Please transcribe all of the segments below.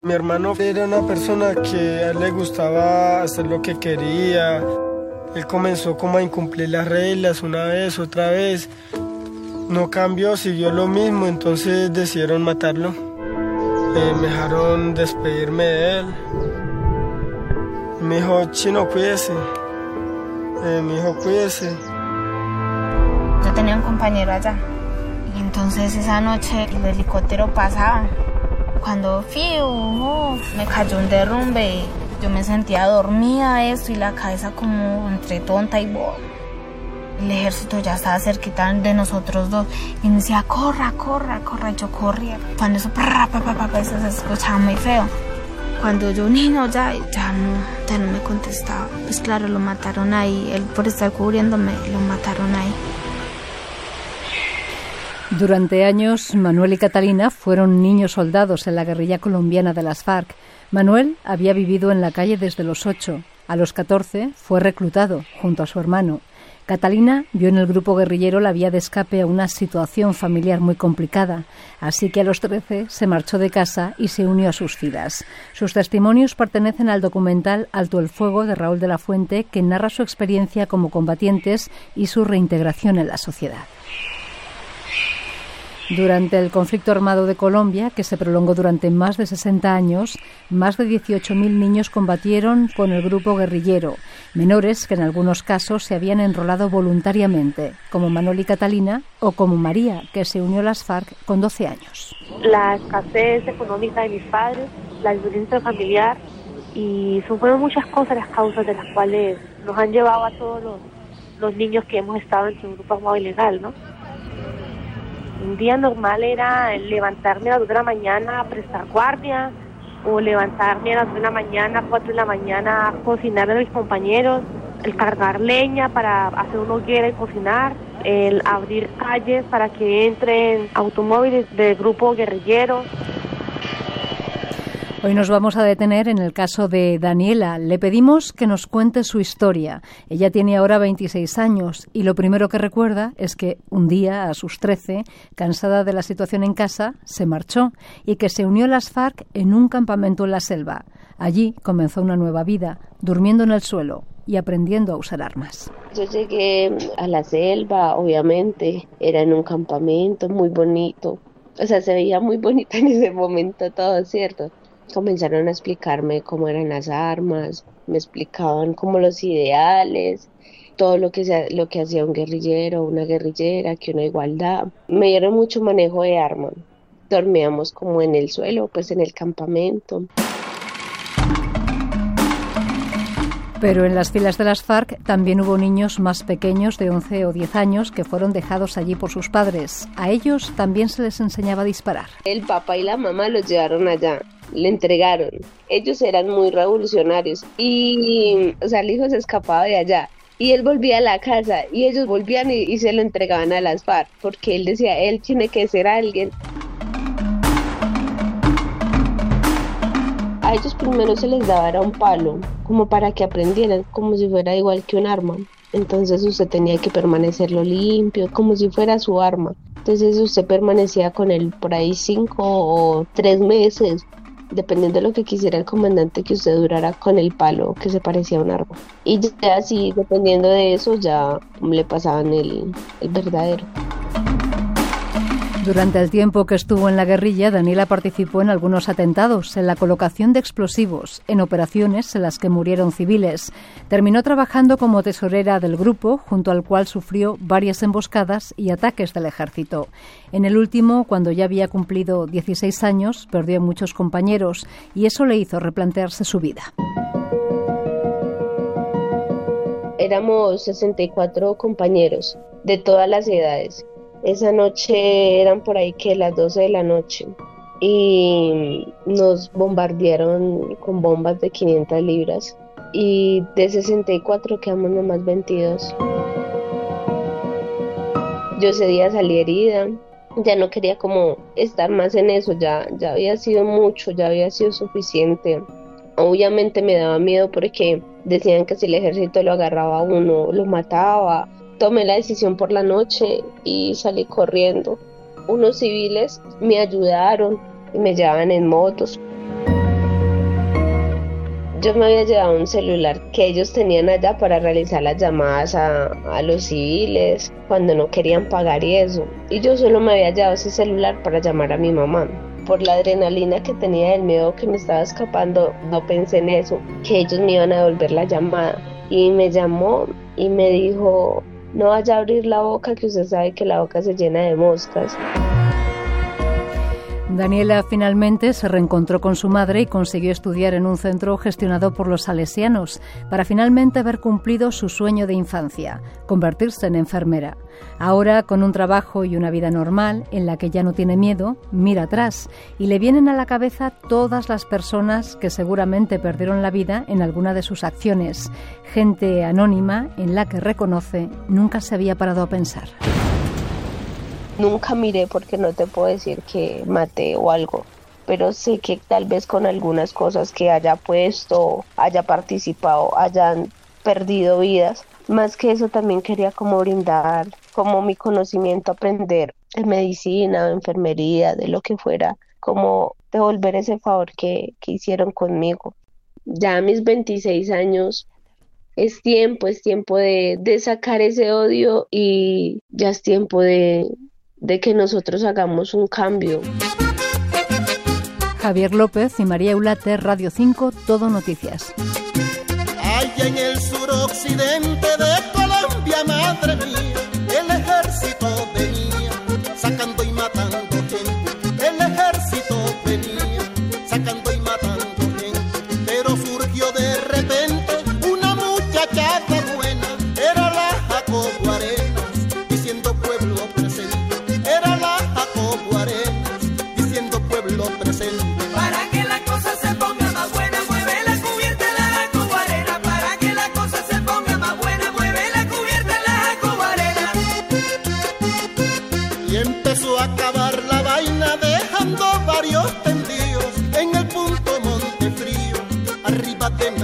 Mi hermano era una persona que a él le gustaba hacer lo que quería. Él comenzó como a incumplir las reglas una vez, otra vez. No cambió, siguió lo mismo, entonces decidieron matarlo. Eh, me dejaron despedirme de él. Me dijo, chino, cuídese. Eh, mi hijo, cuídese. Yo tenía un compañero allá. Y entonces esa noche el helicóptero pasaba. Cuando fiu, me cayó un derrumbe. Yo me sentía dormida eso y la cabeza como entre tonta y boba. El ejército ya estaba cerquita de nosotros dos y me decía, corra, corra, corra. Y yo corría. Cuando eso, eso se escuchaba muy feo. Cuando yo, niño, ya, ya no, ya no me contestaba. Pues claro, lo mataron ahí. Él por estar cubriéndome, lo mataron ahí. Durante años, Manuel y Catalina fueron niños soldados en la guerrilla colombiana de las FARC. Manuel había vivido en la calle desde los ocho. A los catorce fue reclutado junto a su hermano. Catalina vio en el grupo guerrillero la vía de escape a una situación familiar muy complicada, así que a los 13 se marchó de casa y se unió a sus filas. Sus testimonios pertenecen al documental Alto el Fuego de Raúl de la Fuente, que narra su experiencia como combatientes y su reintegración en la sociedad. Durante el conflicto armado de Colombia, que se prolongó durante más de 60 años, más de 18.000 niños combatieron con el grupo guerrillero, menores que en algunos casos se habían enrolado voluntariamente, como Manuel y Catalina o como María, que se unió a las FARC con 12 años. La escasez económica de mis padres, la violencia familiar y son muchas cosas las causas de las cuales nos han llevado a todos los, niños que hemos estado en su grupo armado ilegal, ¿no? Un día normal era levantarme a las 2 de la mañana a prestar guardia o levantarme a las 2 de la mañana, 4 de la mañana a cocinar a mis compañeros, el cargar leña para hacer una hoguera y cocinar, el abrir calles para que entren automóviles del grupo guerrillero. Hoy nos vamos a detener en el caso de Daniela. Le pedimos que nos cuente su historia. Ella tiene ahora 26 años y lo primero que recuerda es que un día, a sus 13, cansada de la situación en casa, se marchó y que se unió a las FARC en un campamento en la selva. Allí comenzó una nueva vida, durmiendo en el suelo y aprendiendo a usar armas. Yo llegué a la selva, obviamente, era en un campamento muy bonito. O sea, se veía muy bonito en ese momento todo, ¿cierto? Comenzaron a explicarme cómo eran las armas, me explicaban como los ideales, todo lo que, lo que hacía un guerrillero, una guerrillera, que una igualdad. Me dieron mucho manejo de armas. Dormíamos como en el suelo, pues en el campamento. Pero en las filas de las FARC también hubo niños más pequeños de 11 o 10 años que fueron dejados allí por sus padres. A ellos también se les enseñaba a disparar. El papá y la mamá los llevaron allá le entregaron. Ellos eran muy revolucionarios y, o sea, el hijo se escapaba de allá y él volvía a la casa y ellos volvían y, se lo entregaban a las FARC porque él decía, él tiene que ser alguien. A ellos primero se les daba un palo, como para que aprendieran, como si fuera igual que un arma. Entonces usted tenía que permanecerlo limpio, como si fuera su arma. Entonces usted permanecía con él por ahí cinco o tres meses dependiendo de lo que quisiera el comandante que usted durara con el palo que se parecía a un árbol. Y ya así, dependiendo de eso, ya le pasaban el, el verdadero. Durante el tiempo que estuvo en la guerrilla, Daniela participó en algunos atentados, en la colocación de explosivos, en operaciones en las que murieron civiles. Terminó trabajando como tesorera del grupo, junto al cual sufrió varias emboscadas y ataques del ejército. En el último, cuando ya había cumplido 16 años, perdió a muchos compañeros y eso le hizo replantearse su vida. Éramos 64 compañeros de todas las edades esa noche eran por ahí que las 12 de la noche y nos bombardearon con bombas de 500 libras y de 64 quedamos nomás 22. Yo ese día salí herida, ya no quería como estar más en eso, ya, ya había sido mucho, ya había sido suficiente. Obviamente me daba miedo porque decían que si el ejército lo agarraba a uno, lo mataba tomé la decisión por la noche y salí corriendo. Unos civiles me ayudaron y me llevaban en motos. yo me había llevado un celular que ellos tenían allá para realizar las llamadas a, a, los civiles cuando no querían pagar y eso. Y yo solo me había llevado ese celular para llamar a mi mamá. Por la adrenalina que tenía del miedo que me estaba escapando, no pensé en eso, que ellos me iban a devolver la llamada. Y me llamó y me dijo, no vaya a abrir la boca que usted sabe que la boca se llena de moscas. Daniela finalmente se reencontró con su madre y consiguió estudiar en un centro gestionado por los salesianos para finalmente haber cumplido su sueño de infancia, convertirse en enfermera. Ahora, con un trabajo y una vida normal en la que ya no tiene miedo, mira atrás y le vienen a la cabeza todas las personas que seguramente perdieron la vida en alguna de sus acciones, gente anónima en la que reconoce nunca se había parado a pensar. Nunca miré porque no te puedo decir que maté o algo, pero sé que tal vez con algunas cosas que haya puesto, haya participado, hayan perdido vidas. Más que eso también quería como brindar como mi conocimiento, aprender de medicina, de enfermería, de lo que fuera, como devolver ese favor que, que hicieron conmigo. Ya a mis 26 años es tiempo, es tiempo de, de sacar ese odio y ya es tiempo de, de que nosotros hagamos un cambio. Javier López y María Eulate, Radio 5, Todo Noticias. Allá en el suroccidente de Colombia, madre mía,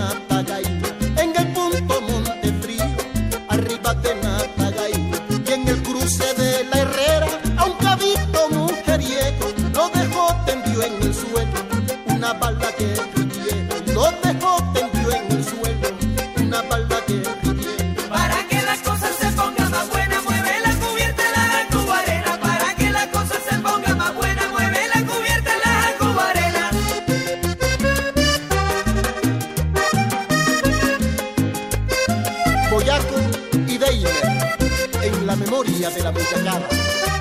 arriba de de la bella cara